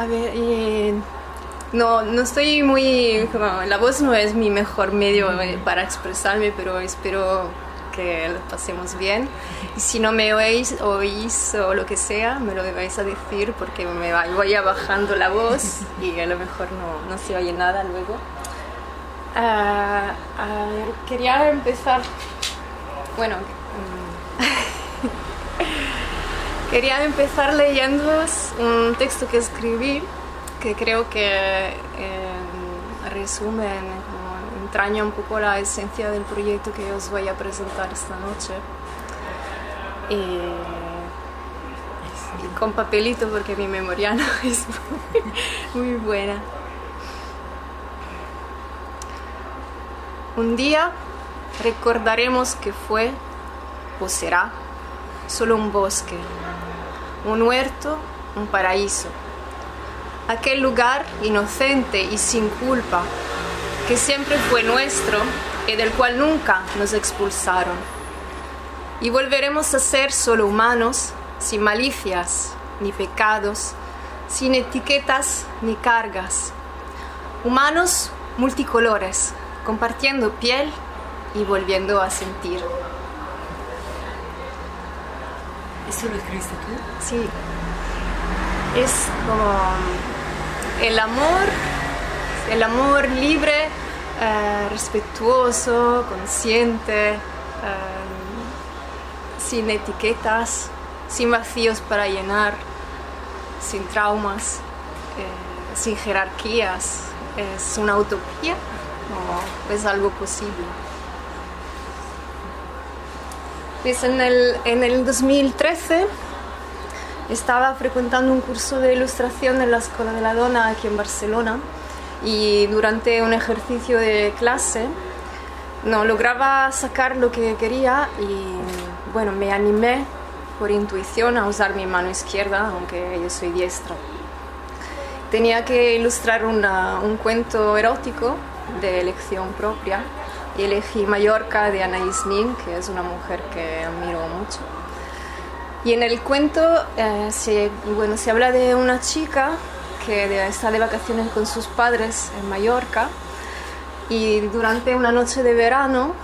A ver, eh, no, no estoy muy... la voz no es mi mejor medio eh, para expresarme, pero espero que lo pasemos bien. Y si no me oís, oís o lo que sea, me lo vais a decir porque me voy bajando la voz y a lo mejor no, no se oye nada luego. Ah, a quería empezar... Bueno, mm, quería empezar leyendo un texto que escribí que creo que eh, resume, entraña un poco la esencia del proyecto que os voy a presentar esta noche. Y con papelito porque mi memoria no es muy buena. Un día recordaremos que fue o será solo un bosque, un huerto, un paraíso aquel lugar inocente y sin culpa que siempre fue nuestro y del cual nunca nos expulsaron. Y volveremos a ser solo humanos, sin malicias ni pecados, sin etiquetas ni cargas. Humanos multicolores, compartiendo piel y volviendo a sentir. ¿Eso lo escribiste tú? Sí, es como el amor, el amor libre, eh, respetuoso, consciente, eh, sin etiquetas, sin vacíos para llenar, sin traumas, eh, sin jerarquías. ¿Es una utopía o es algo posible? Pues en el, en el 2013 estaba frecuentando un curso de ilustración en la Escuela de la Dona aquí en Barcelona y durante un ejercicio de clase no lograba sacar lo que quería y bueno, me animé por intuición a usar mi mano izquierda, aunque yo soy diestra. Tenía que ilustrar una- un cuento erótico de elección propia elegí Mallorca de Anaïs Nin, que es una mujer que admiro mucho. Y en el cuento eh, se, bueno, se habla de una chica que está de vacaciones con sus padres en Mallorca y durante una noche de verano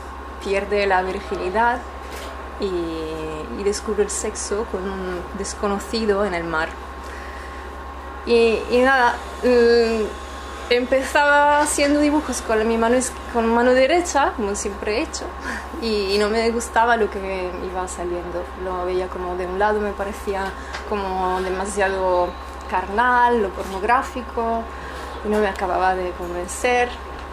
pierde la virginidad y, descubre el sexo con un desconocido en el mar. Y, y nada, mm, empezaba haciendo dibujos con mi mano, con mano derecha, como siempre he hecho, y, y no me gustaba lo que iba saliendo. Lo veía como de un lado, me parecía como demasiado carnal, lo pornográfico, y no me acababa de convencer.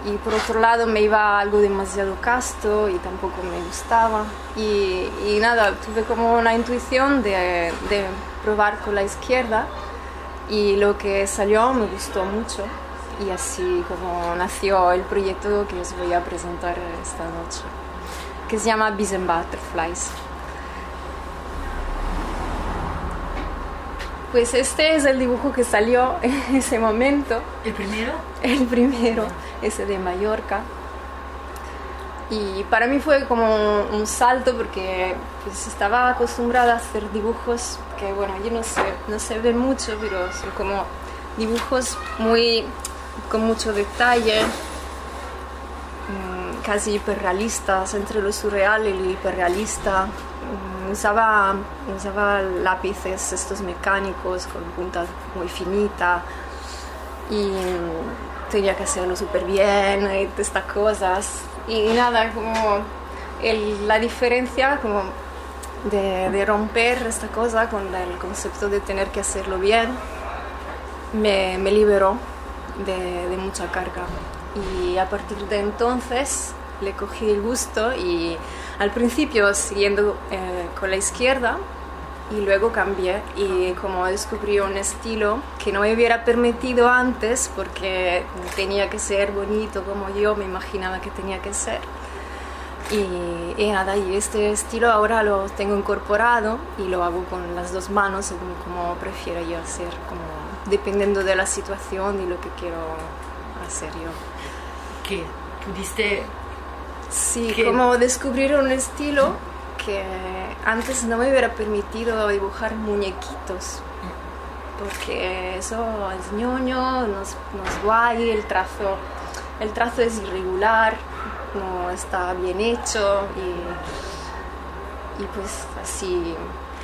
Y por otro lado me iba algo demasiado casto y tampoco me gustaba. Y, y nada, tuve como una intuición de, de probar con la izquierda y lo que salió me gustó mucho y así como nació el proyecto que os voy a presentar esta noche, que se llama Bees and Butterflies. Pues este es el dibujo que salió en ese momento, ¿El primero? el primero, ese de Mallorca. Y para mí fue como un salto porque pues, estaba acostumbrada a hacer dibujos que, bueno, yo no sé, no se ven mucho, pero son como dibujos muy con mucho detalle, mm, casi hiperrealistas, entre lo surreal y lo hiperrealista. Mm, Usaba, usaba lápices estos mecánicos con punta muy finita y mm, tenía que hacerlo súper bien y estas cosas. Y nada, como el- la diferencia como de, de romper esta cosa con el concepto de tener que hacerlo bien me, me liberó de, mucha carga. Y a partir de entonces le cogí el gusto y al principio siguiendo eh, con la izquierda y luego cambié y como descubrí un estilo que no me hubiera permitido antes porque tenía que ser bonito como yo me imaginaba que tenía que ser. Y, y nada, y este estilo ahora lo tengo incorporado y lo hago con las dos manos según como prefiero yo hacer, dependiendo de la situación y lo que quiero hacer yo. ¿Qué? ¿Pudiste Sí, ¿Qué? como descubrir un estilo que antes no me hubiera permitido dibujar muñequitos, porque eso es ñoño, no es, no es guay, el trazo, el trazo es irregular, no está bien hecho y, y pues así.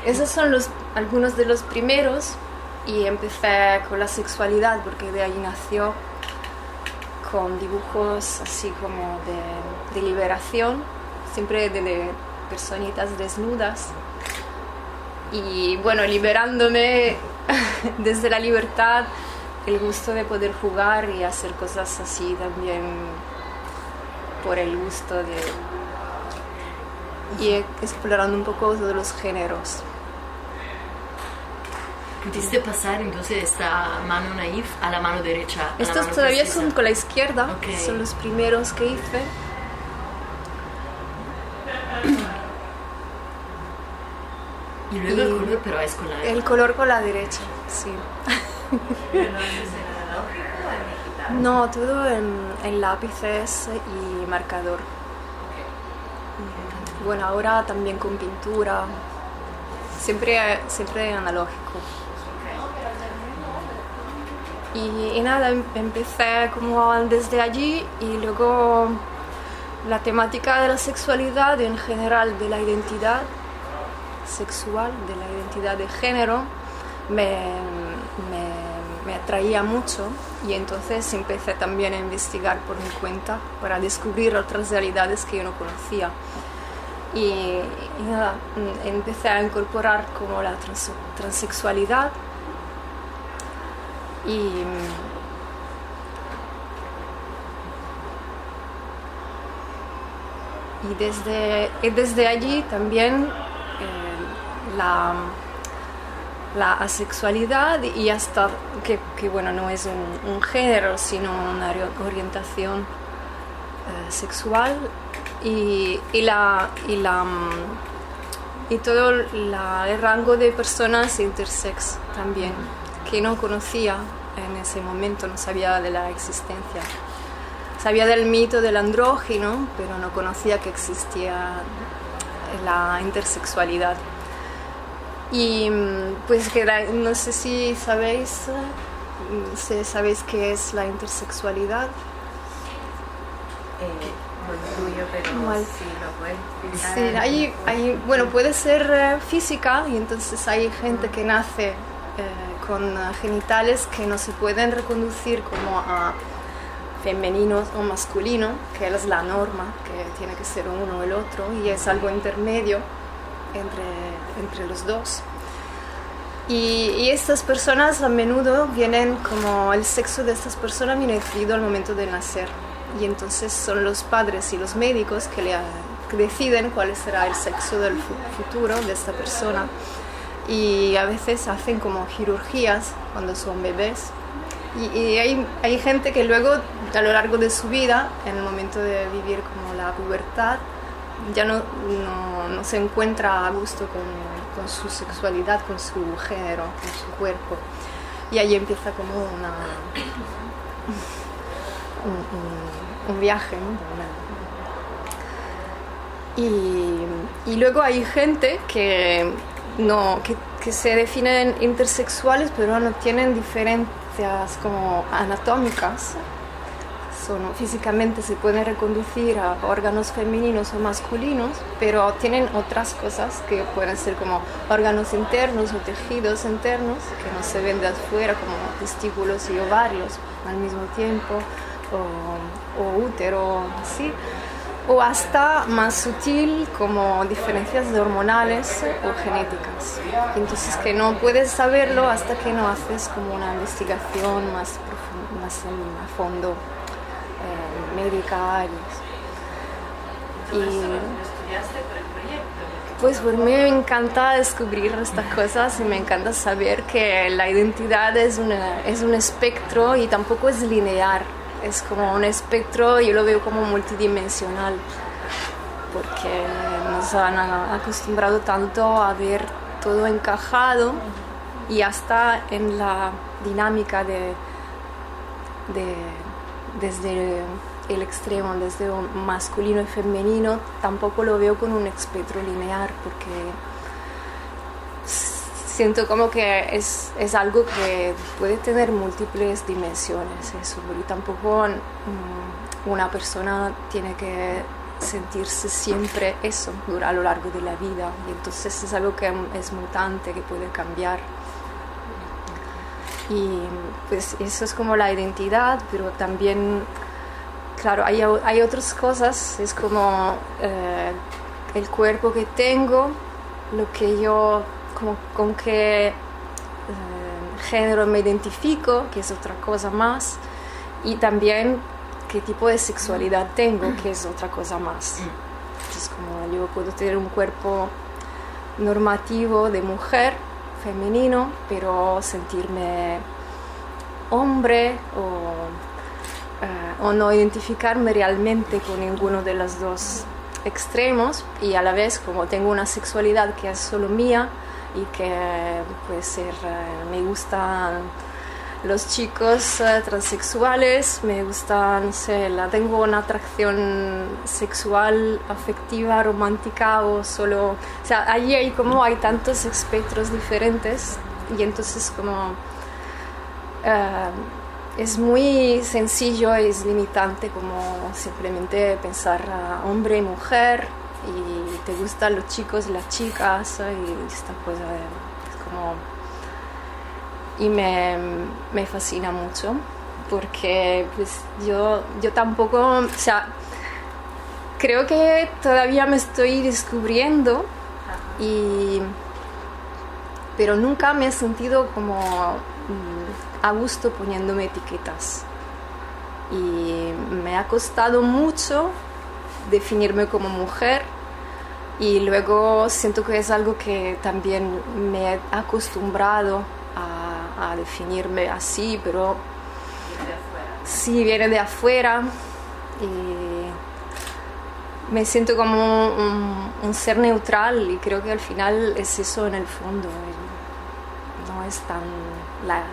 Esos son los, algunos de los primeros y empecé con la sexualidad porque de ahí nació con dibujos así como de, de liberación, siempre de, de personitas desnudas y bueno, liberándome desde la libertad, el gusto de poder jugar y hacer cosas así también por el gusto de... y explorando un poco todos los géneros. ¿Pudiste pasar entonces esta mano naif a la mano derecha? Estos mano todavía precisa? son con la izquierda, Ok. son los primeros que hice. Y luego el y- color, pero es con la El color con la derecha, sí. No, todo en, en lápices y marcador. Bueno, ahora también con pintura. Siempre, siempre analógico. Y, nada, em- empecé como desde allí y luego la temática de la sexualidad y en general de la identidad sexual, de la identidad de género, me, me- atraía mucho y entonces empecé también a investigar por mi cuenta para descubrir otras realidades que yo no conocía. Y, nada, mm, empecé a incorporar como la trans- transexualidad y y desde, desde allí también eh, la, la asexualidad y hasta que, que, bueno no es un, género sino una ori- orientación eh, sexual y, y la y la y todo la- el rango de personas intersex también que no conocía en ese momento no sabía de la existencia sabía del mito del andrógino pero no conocía que existía la intersexualidad y mm, pues que la- no sé si sabéis eh, si sabéis qué es la intersexualidad Eh, lo intuyo, pero Mal. sí lo puedes. Sí, hay, hay- bueno, puede ser eh, física y entonces hay gente que nace eh, con eh, genitales que no se pueden reconducir como a femeninos o masculino, que es la norma, que tiene que ser uno o el otro, y es algo intermedio entre, entre los dos. Y, estas personas a menudo vienen como el sexo de estas personas viene decidido al momento de nacer. Y entonces son los padres y los médicos que, le, que deciden cuál será el sexo del fu- futuro de esta persona. Y a veces hacen como cirugías cuando son bebés. Y, hay, hay gente que luego, a lo largo de su vida, en el momento de vivir como la pubertad, ya no, no, no se encuentra a gusto con, con su sexualidad, con su género, con su cuerpo. Y ahí empieza como una, un, un- un viaje. ¿no? Y, y luego hay gente que, no, que, que se definen intersexuales pero no tienen diferencias como anatómicas. Son, físicamente se pueden reconducir a órganos femeninos o masculinos, pero tienen otras cosas que pueden ser como órganos internos o tejidos internos que no se ven de afuera, como testículos y ovarios al mismo tiempo, o, o útero, así o hasta más sutil como diferencias hormonales o genéticas. Entonces que no puedes saberlo hasta que no haces como una investigación más, profun- más a fondo eh, médica. Y, pues por mí me encanta descubrir estas cosas y me encanta saber que la identidad es, una- es un espectro y tampoco es lineal. Es como un espectro, yo lo veo como multidimensional, porque nos han acostumbrado tanto a ver todo encajado y hasta en la dinámica de, de- desde el extremo, desde masculino y femenino, tampoco lo veo con un espectro lineal, porque siento como que es, es algo que puede tener múltiples dimensiones eso, y tampoco mm, una persona tiene que sentirse siempre eso a lo largo de la vida y entonces es algo que es mutante, que puede cambiar. Y pues eso es como la identidad, pero también, claro, hay, hay otras cosas, es como eh, el cuerpo que tengo, lo que yo, como, con qué eh, género me identifico, que es otra cosa más, y también qué tipo de sexualidad tengo, que es otra cosa más. Entonces, como yo puedo tener un cuerpo normativo de mujer, femenino, pero sentirme hombre o, eh, o no identificarme realmente con ninguno de los dos extremos y a la vez como tengo una sexualidad que es solo mía y que puede ser, eh, me gustan los chicos uh, transexuales, me gustan, sé, la, tengo una atracción sexual, afectiva, romántica o solo, o sea, allí hay como hay tantos espectros diferentes y entonces como uh, es muy sencillo, es limitante como simplemente pensar a hombre y mujer y te gustan los chicos y las chicas y esta cosa es como y me, me fascina mucho porque pues yo, yo tampoco, o sea, creo que todavía me estoy descubriendo y pero nunca me he sentido como mm, a gusto poniéndome etiquetas. Y me ha costado mucho definirme como mujer y luego siento que es algo que también me he acostumbrado a, definirme así, pero sí viene de afuera y me siento como un, ser neutral y creo que al final es eso en el fondo. No es tan la,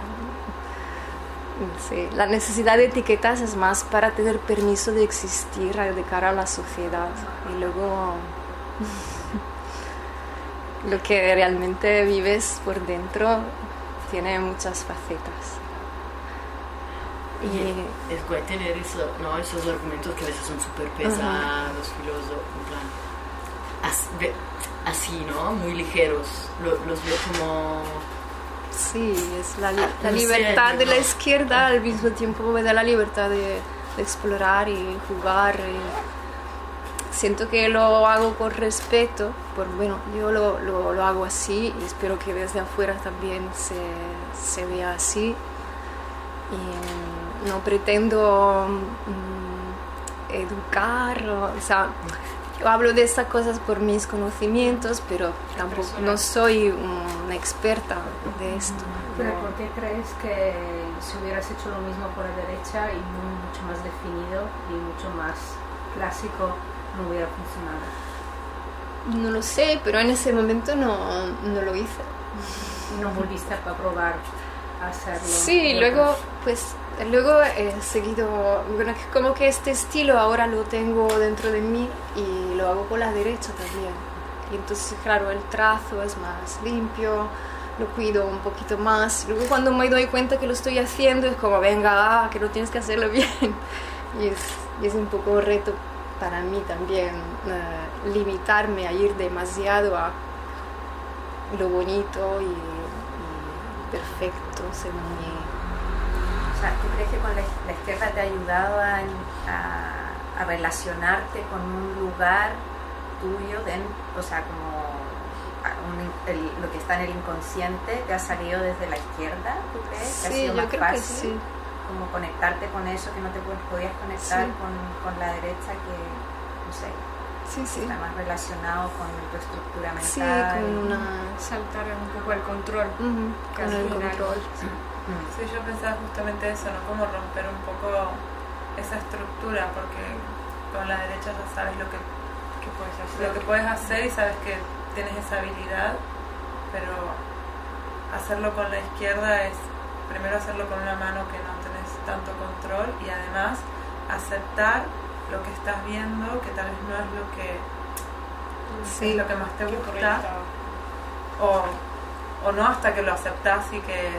la necesidad de etiquetas es más para tener permiso de existir de cara a la sociedad y luego lo que realmente vives por dentro tiene muchas facetas. Y es guay tener eso, ¿no? esos argumentos que a veces son súper pesados, filosos, así, ¿no? Muy ligeros. los veo como... Sí, es la, la libertad de la izquierda al mismo tiempo me da la libertad de, de explorar y jugar. Y siento que lo hago con respeto, por, bueno, yo lo, lo, lo, hago así y espero que desde afuera también se, se vea así. Y no pretendo mm, educar, o, sea, yo hablo de estas cosas por mis conocimientos, pero tampoco no soy una experta de esto. ¿Pero por qué crees que si hubieras hecho lo mismo por la derecha y mucho más definido y mucho más clásico, no hubiera funcionado? No lo sé, pero en ese momento no, no lo hice. ¿No volviste a probar a hacerlo? Sí, luego, pues, luego he seguido, bueno, como que este estilo ahora lo tengo dentro de mí y lo hago con la derecha también. Y entonces, claro, el trazo es más limpio, lo cuido un poquito más. Luego cuando me doy cuenta que lo estoy haciendo es como, venga, ah, que no tienes que hacerlo bien. Y es, y es un poco un reto para mí también uh, limitarme a ir demasiado a lo bonito y, y perfecto según mi... ¿tú crees que con la, la izquierda te ha ayudado a, a, a, relacionarte con un lugar tuyo, de, o sea, como un, el, lo que está en el inconsciente, te ha salido desde la izquierda, ¿tú crees? Sí, ¿Te ha sido yo más creo fácil? que sí como conectarte con eso que no te podías conectar Sí. con, con la derecha que, no sé, Sí, sí. está más relacionado con tu estructura Sí, mental. con una... saltar un poco el control. Que con el final- control. Mm. Sí, yo pensaba justamente eso, ¿no? Como romper un poco esa estructura, porque con la derecha ya sabes lo que, que puedes hacer. Lo que puedes hacer y sabes que tienes esa habilidad, pero hacerlo con la izquierda es primero hacerlo con una mano que no tenés tanto control y además aceptar lo que estás viendo, que tal vez no es lo que Sí. lo que más te gusta o o no hasta que lo aceptás y que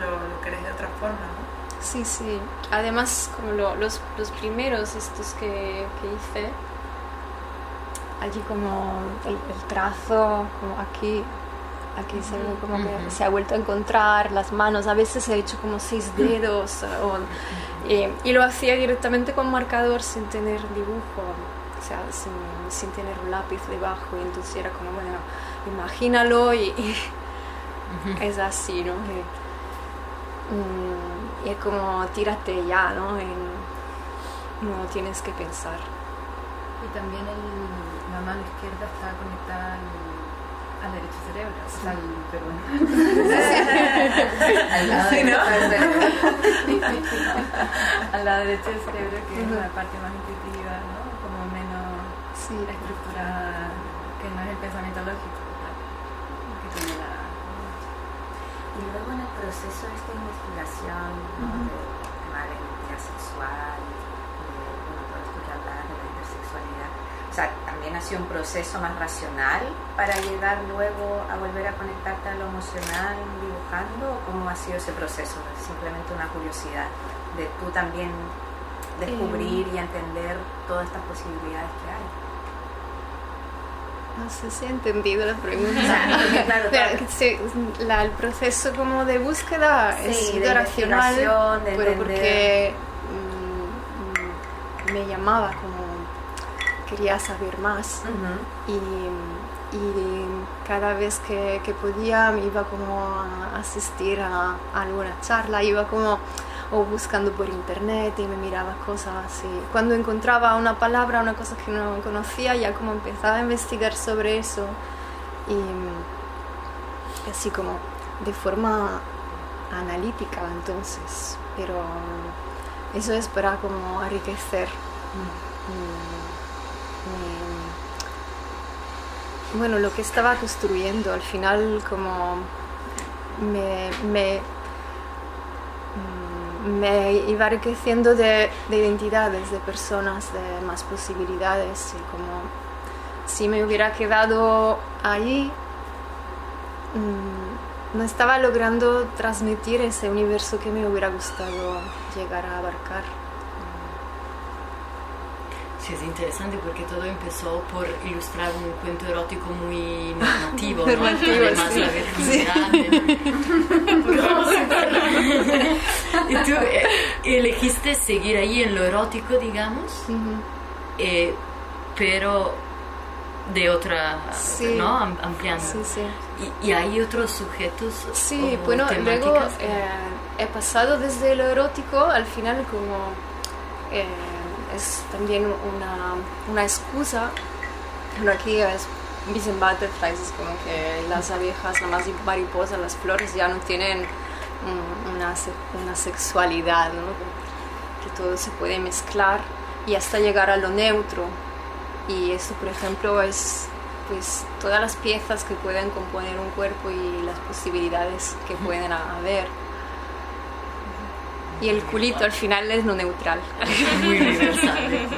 lo, lo querés de otra forma, ¿no? Sí, sí. Además, como lo- los, los primeros estos que, que hice, allí como el, el trazo, como aquí, aquí se ve como que se ha vuelto a encontrar las manos. A veces he hecho como seis dedos o- y, y lo hacía directamente con marcador sin tener dibujo, o sea, sin, sin tener un lápiz debajo. Y entonces era como, bueno, imagínalo y, y es así, ¿no? Y- y es como tírate ya, ¿no? En- no tienes que pensar. Y también el, la mano izquierda está conectada al, al derecho cerebro, o sea, al peruano. al lado Sí, derecho del cerebro. al lado derecho del cerebro, que es la parte más intuitiva, ¿no? Como menos Sí. estructurada, que no es el pensamiento lógico, que tiene la... Y luego en el proceso de esta investigación ¿no? Ujú. del tema de la identidad sexual, de bueno, todo esto que hablabas de la intersexualidad, o sea, también ha sido un proceso más racional para llegar luego a volver a conectarte a lo emocional dibujando, o cómo ha sido ese proceso, simplemente una curiosidad de tú también descubrir y entender todas estas posibilidades que hay. No sé si he entendido la pregunta. Claro, sí, la- el proceso como de búsqueda Sí, es de racional, de pero entender. porque mm, mm, me llamaba como quería saber más y, y cada vez que, que podía me iba como a asistir a, a alguna charla, iba como o buscando por internet y me miraba cosas y cuando encontraba una palabra, una cosa que no conocía, ya como empezaba a investigar sobre eso y, así como de forma analítica entonces, pero eso es para como enriquecer bueno, lo que estaba construyendo, al final como me, me iba enriqueciendo de, de identidades, de personas, de más posibilidades y como si me hubiera quedado ahí, mm, no estaba logrando transmitir ese universo que me hubiera gustado llegar a abarcar. Sí, es interesante porque todo empezó por ilustrar un cuento erótico muy normativo, ¿no? Normativo, Además sí. la virginidad. y tú eh, elegiste seguir ahí en lo erótico, digamos, Ujú. eh, pero de otra, Sí. ¿no? Am- Ampliando. Sí, sí. ¿Y, y hay otros sujetos? Sí, bueno, luego eh, he pasado desde lo erótico al final como eh, es también una, una excusa. Bueno, aquí es Dicen butterflies, es como que las abejas, las mariposas, las flores ya no tienen una, una sexualidad, ¿no? que todo se puede mezclar y hasta llegar a lo neutro. Y esto, por ejemplo, es pues todas las piezas que pueden componer un cuerpo y las posibilidades que pueden ha- haber. Y el culito al final es lo neutral. Muy universal.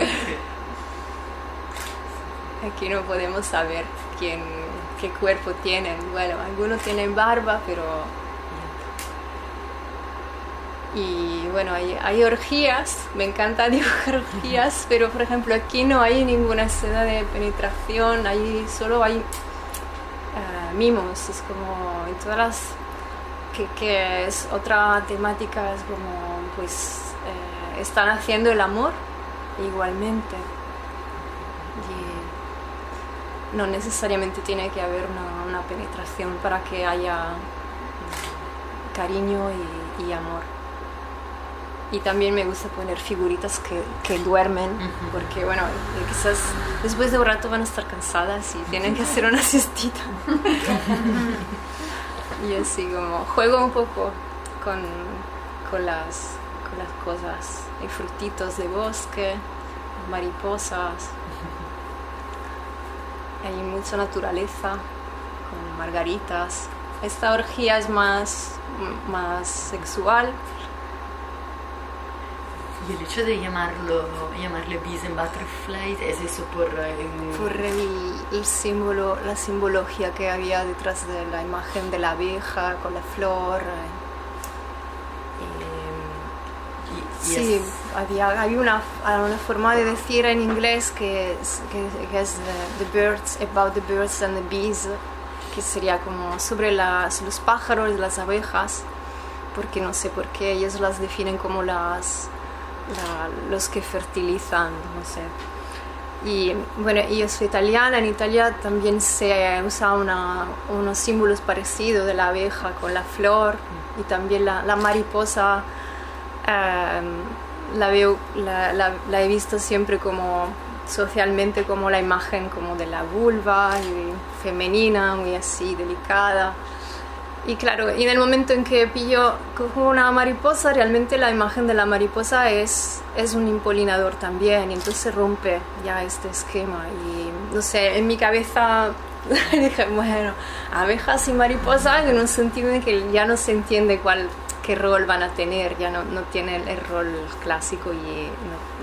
Aquí no podemos saber quién, qué cuerpo tienen. Bueno, algunos tienen barba, pero... Y bueno, hay, hay orgías, me encanta dibujar orgías, pero por ejemplo aquí no hay ninguna escena de penetración, ahí solo hay eh, mimos, es como en todas las... Que, que es otra temática, es como pues eh, están haciendo el amor igualmente. Y no necesariamente tiene que haber una, una penetración para que haya mm, cariño y, y amor. Y también me gusta poner figuritas que, que duermen, porque bueno, eh, quizás después de un rato van a estar cansadas y tienen que hacer una siestita. y así como juego un poco con, con, las, con las cosas. Hay frutitos de bosque, mariposas. Hay mucha naturaleza, con margaritas. Esta orgía es más, más sexual. Y el hecho de llamarlo, llamarle Bees and Butterflies, ¿es eso por...? eh, por el, el símbolo, la simbología que había detrás de la imagen de la abeja con la flor. eh, y- y Sí, es- había, había una, una forma de decir en inglés que es, que, que es eh, the birds, about the birds and the bees, que sería como sobre las, los pájaros y las abejas, porque no sé por qué ellos las definen como las, la- los que fertilizan, no sé. Y bueno, yo soy italiana, en Italia también se usa una- unos símbolos parecidos de la abeja con la flor y también la, la mariposa. em, la, veo, la- la he visto siempre como socialmente como la imagen como de la vulva y femenina, muy así, delicada. Y claro, y en el momento en que pillo, cojo una mariposa, realmente la imagen de la mariposa es, es un impolinador también, y entonces rompe ya este esquema. Y no sé, en mi cabeza dije, bueno, abejas y mariposas en un sentido en que ya no se entiende cuál, qué rol van a tener, ya no, no tienen el rol clásico y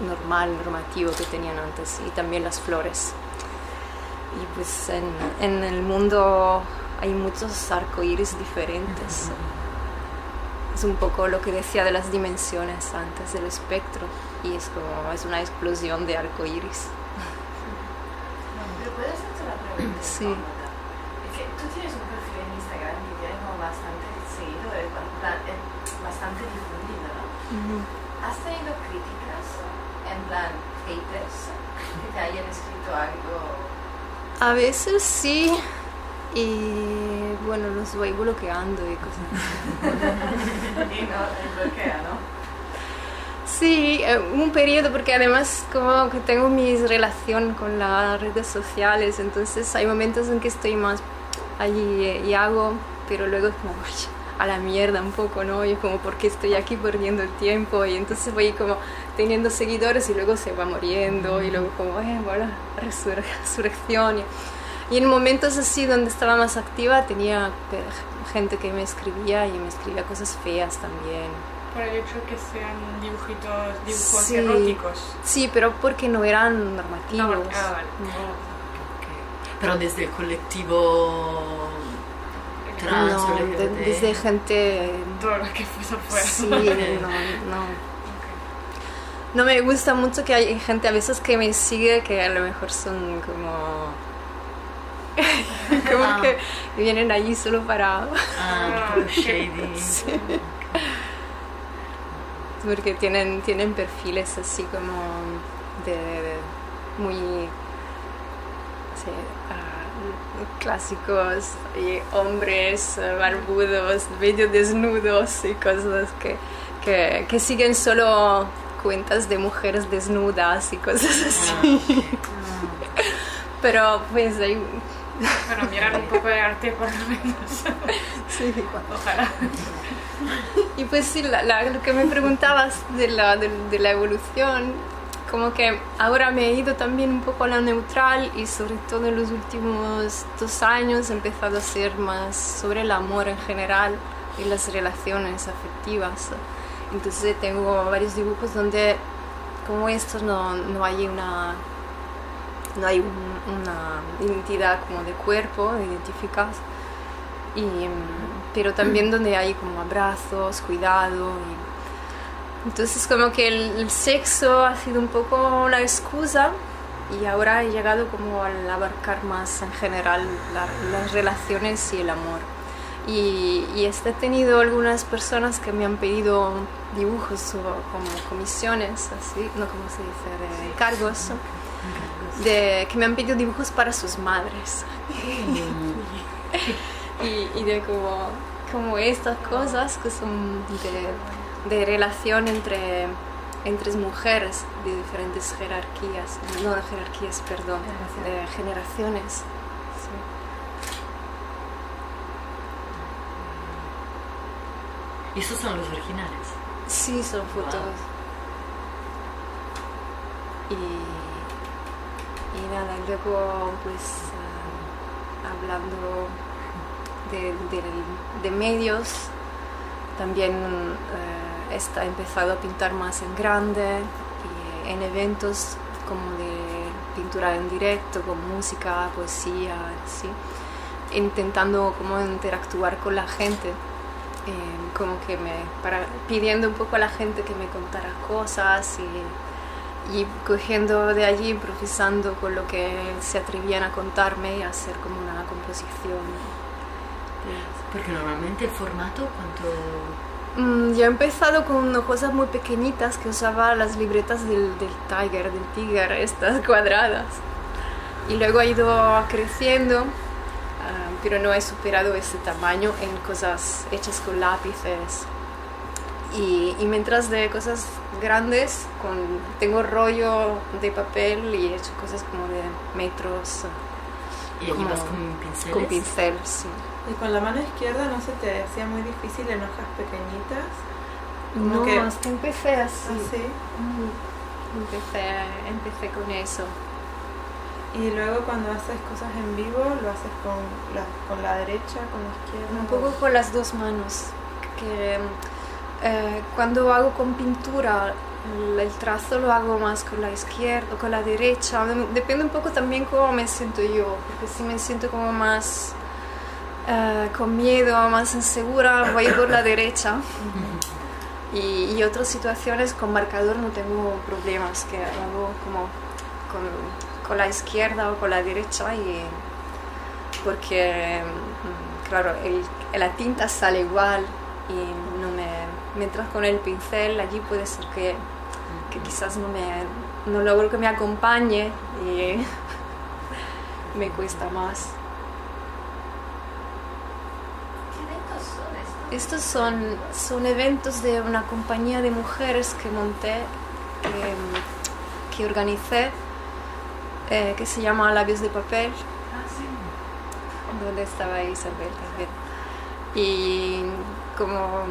no- normal, normativo que tenían antes, y también las flores. Y pues en, en el mundo hay muchos arcoíris diferentes. Es un poco lo que decía de las dimensiones antes del espectro y es como es una explosión de arcoíris. Pero puedes hacer una pregunta Sí. Es que tú tienes un perfil en Instagram que tiene como bastante seguido, plan- es bastante difundido, ¿no? ¿Has tenido críticas, en plan haters, que te hayan escrito algo? A veces sí y bueno, los voy bloqueando y cosas. Y no, bloquea, ¿no? Sí, eh, un periodo porque además como que tengo mi relación con las redes sociales, entonces hay momentos en que estoy más allí eh, y hago, pero luego es como "Uy, a la mierda un poco, ¿no? Y como porque estoy aquí perdiendo el tiempo y entonces voy como teniendo seguidores y luego se va muriendo y luego como, eh, bueno, resur- resurrección. Y, y en momentos así donde estaba más activa tenía eh, gente que me escribía y me escribía cosas feas también. Por el hecho que sean dibujitos, dibujos Sí. eróticos. Sí, pero porque no eran normativos. No, ah, vale. Ok. Pero desde el colectivo trans No, o de- LGBT. desde gente... Todo lo que fuese afuera. Sí, no, no. No me gusta mucho que hay gente a veces que me sigue que a lo mejor son como... como Ah. que vienen allí solo para... Ah, shady. Sí. Porque tienen, tienen perfiles así como de, de- muy sí, ah, clásicos y hombres barbudos, medio desnudos y cosas que, que, que siguen solo cuentas de mujeres desnudas y cosas así. Pero pues hay... Bueno, mirar un poco de arte por lo menos. sí, Ojalá. Y pues sí, la- la- lo que me preguntabas de la, de, de la evolución, como que ahora me he ido también un poco a la neutral y sobre todo en los últimos dos años he empezado a ser más sobre el amor en general y las relaciones afectivas. Entonces tengo varios dibujos donde como estos no, no hay una no hay un- una identidad como de cuerpo identificada y, pero también donde hay como abrazos, cuidado. Y, entonces como que el, sexo ha sido un poco una excusa y ahora he llegado como al abarcar más en general la- las relaciones y el amor. Y, y este he tenido algunas personas que me han pedido dibujos o como comisiones, así, no como se dice, de encargos, de, que me han pedido dibujos para sus madres y, y de como, como estas cosas que son de, de relación entre, entre mujeres de diferentes jerarquías, no de jerarquías, perdón, de generaciones. sí. ¿Y esos son los originales? Sí, son fotos. Wow. Y, y nada, luego pues ah, hablando de, medios, también eh, está empezado a pintar más en grande en eventos como de pintura en directo, con música, poesía, ¿sí? intentando como interactuar con la gente, eh, como que me, para, pidiendo un poco a la gente que me contara cosas y, y cogiendo de allí, improvisando con lo que se atrevían a contarme y hacer como una composición. Porque normalmente el formato, ¿cuánto...? Mm, yo he empezado con cosas muy pequeñitas que usaba las libretas del, del Tiger, del Tiger, estas cuadradas. Y luego ha ido creciendo, ah, pero no he superado ese tamaño en cosas hechas con lápices. Y, y mientras de cosas grandes, con, tengo rollo de papel y he hecho cosas como de metros. ¿Y como vas con pinceles? Con pincel, sí. Y con la mano izquierda no se te hacía muy difícil en hojas pequeñitas. Como No, que- empecé así. Así. Mm, Empecé, empecé con eso. Y luego cuando haces cosas en vivo, lo haces con la, con la derecha, con la izquierda. Un poco con las dos manos. Que eh, cuando hago con pintura, el, trazo lo hago más con la izquierda o con la derecha. Depende un poco también cómo me siento yo. Porque si me siento como más eh, con miedo, más insegura, voy por la derecha. Y, y otras situaciones con marcador no tengo problemas, que hago como con, con la izquierda o con la derecha y porque mm, claro, el, la tinta sale igual y no me mientras con el pincel allí puede ser que, que quizás no me no logro que me acompañe y me cuesta más. ¿Qué eventos son estos? Estos son, son eventos de una compañía de mujeres que monté, que, que organicé, eh, que se llama Labios de Papel, Ah, sí. donde estaba Isabel también. Y como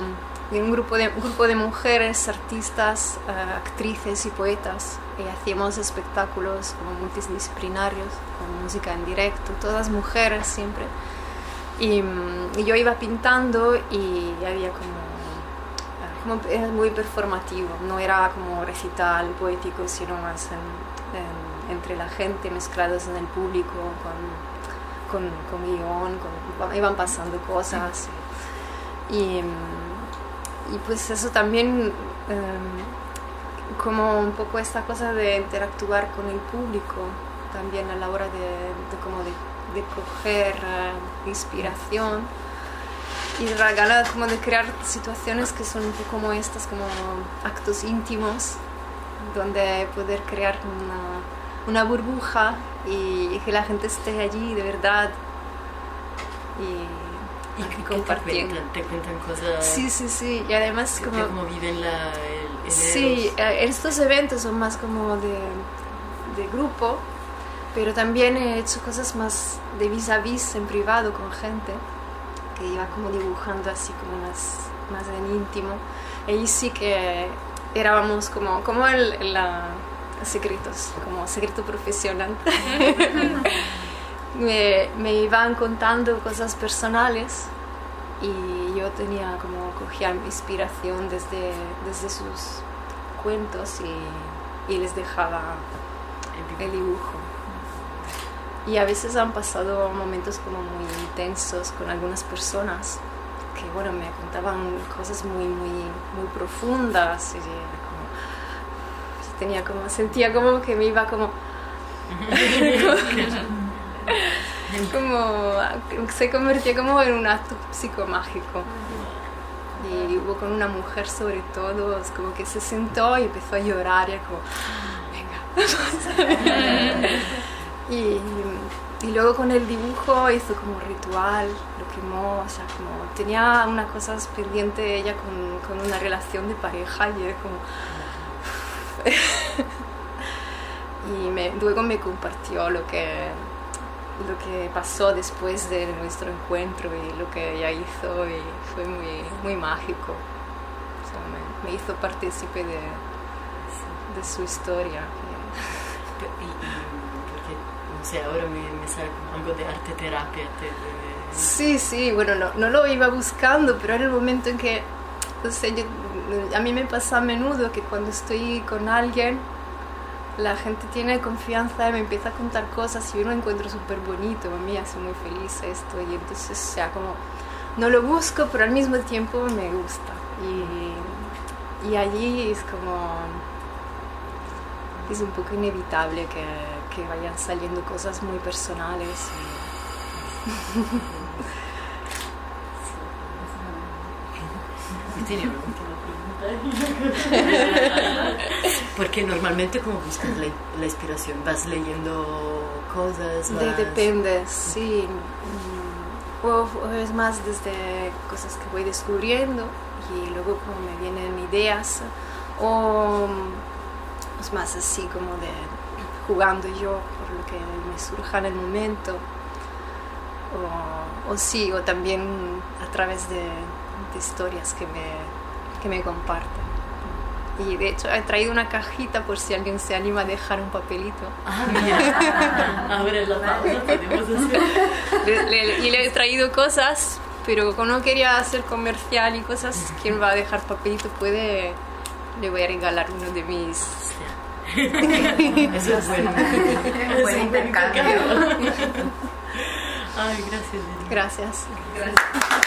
y un grupo de, un grupo de mujeres, artistas, eh, actrices y poetas, y hacíamos espectáculos como multidisciplinarios, con música en directo, todas mujeres siempre. Y, mm, y yo iba pintando y había como, ah, como era muy performativo, no era como recital poético, sino más en- en- entre la gente, mezclados en el público, con, con, con guion, con- iban pasando cosas. Y, mm, y pues eso también, em, como un poco esta cosa de interactuar con el público, también a la hora de, de como de, de coger eh, inspiración y gana como de crear situaciones que son un poco como estas, como actos íntimos, donde poder crear una, una burbuja y que la gente esté allí de verdad. Y, ¿Y qué- qué te compartiendo. cuentan? ¿Te cuentan cosas? Sí, sí, sí, y además de como... cómo viven la, el, el Sí, eh, estos eventos son más como de, de grupo, pero también he hecho cosas más de vis a vis en privado con gente, que iba como dibujando así como más, más en íntimo. Ahí sí que éramos como, como el, la- secretos, como secreto profesional. me, me iban contando cosas personales y yo tenía como cogía inspiración desde, desde sus cuentos y, y les dejaba el dibujo. Y a veces han pasado momentos como muy intensos con algunas personas que bueno, me contaban cosas muy, muy, muy profundas y como, tenía como, sentía como que me iba como como se convirtió como en un acto psicomágico. Y hubo con una mujer sobre todo como que se sentó y empezó a llorar y como venga y, y luego con el dibujo hizo como ritual lo quemó o sea como tenía unas cosas pendiente ella con, con una relación de pareja y era como y me, luego me compartió lo que lo que pasó después de nuestro encuentro y lo que ella hizo y fue muy, muy mágico. O sea, me, me hizo partícipe de, de su historia. Y, porque, no sé, ahora me, me sale algo de arte terapia. te- de- Sí, sí, bueno, no, no lo iba buscando, pero era el momento en que, no sé, yo a mí me pasa a menudo que cuando estoy con alguien, la gente tiene confianza y me empieza a contar cosas y yo lo encuentro súper bonito, a mí hace muy feliz esto y entonces, o sea, como no lo busco, pero al mismo tiempo me gusta. Y, y allí es como, es un poco inevitable que, que vayan saliendo cosas muy personales. Tiene. Porque normalmente como buscas la, la inspiración, vas leyendo cosas, De- vas- depende, sí. Mm, O, o es más desde cosas que voy descubriendo y luego como me vienen ideas o mm, es más así como de jugando yo por lo que me surja en el momento o, o sí, o también a través de, de historias que me, que me comparten. Y de hecho he traído una cajita por si alguien se anima a dejar un papelito. Ah, mira. Ahora en la pausa podemos hacer. Le- le- y le he traído cosas, pero como no quería hacer comercial y cosas, quien va a dejar papelito puede, le voy a regalar uno de mis... Eso es bueno. Un buen intercambio. Ay, gracias. Gracias. Gracias.